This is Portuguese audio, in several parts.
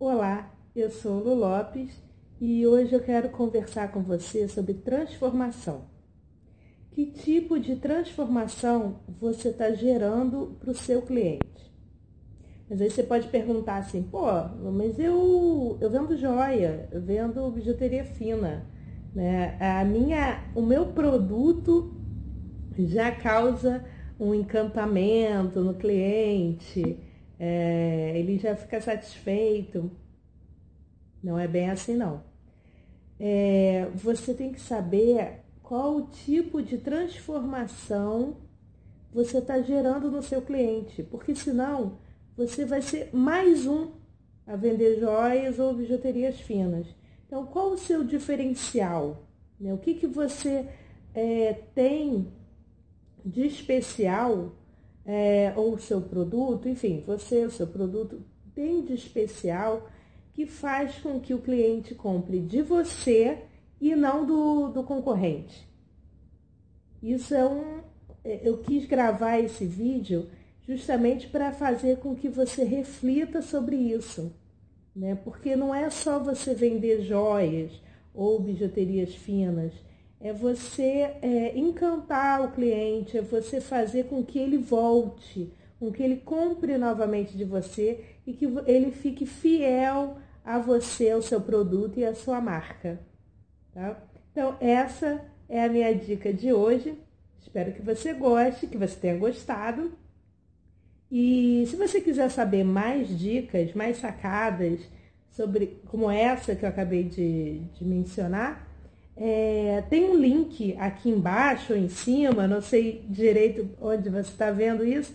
Olá, eu sou Lu Lopes e hoje eu quero conversar com você sobre transformação. Que tipo de transformação você está gerando para o seu cliente? Mas aí você pode perguntar assim, pô, mas eu, eu vendo joia, eu vendo bijuteria fina, né? A minha, o meu produto já causa um encantamento no cliente, é, ele já fica satisfeito. Não é bem assim, não. É, você tem que saber qual o tipo de transformação você está gerando no seu cliente, porque senão você vai ser mais um a vender joias ou bijuterias finas. Então, qual o seu diferencial? Né? O que, que você é, tem de especial é, ou o seu produto, enfim, você, o seu produto tem de especial que faz com que o cliente compre de você e não do, do concorrente. Isso é um. É, eu quis gravar esse vídeo justamente para fazer com que você reflita sobre isso. Né? Porque não é só você vender joias ou bijuterias finas é você é, encantar o cliente, é você fazer com que ele volte, com que ele compre novamente de você e que ele fique fiel a você, ao seu produto e à sua marca. Tá? Então, essa é a minha dica de hoje. Espero que você goste, que você tenha gostado. E se você quiser saber mais dicas, mais sacadas sobre como essa que eu acabei de, de mencionar, é, tem um link aqui embaixo ou em cima, não sei direito onde você está vendo isso,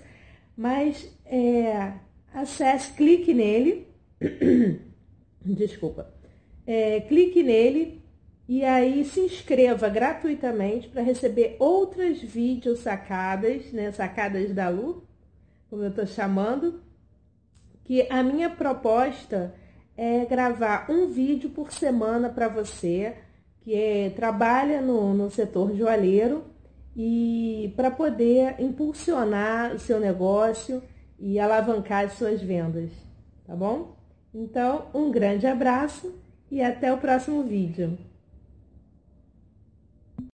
mas é, acesse, clique nele, desculpa, é, clique nele e aí se inscreva gratuitamente para receber outras vídeos sacadas, né, sacadas da Lu, como eu estou chamando, que a minha proposta é gravar um vídeo por semana para você, que é, trabalha no, no setor joalheiro e para poder impulsionar o seu negócio e alavancar as suas vendas, tá bom? Então, um grande abraço e até o próximo vídeo.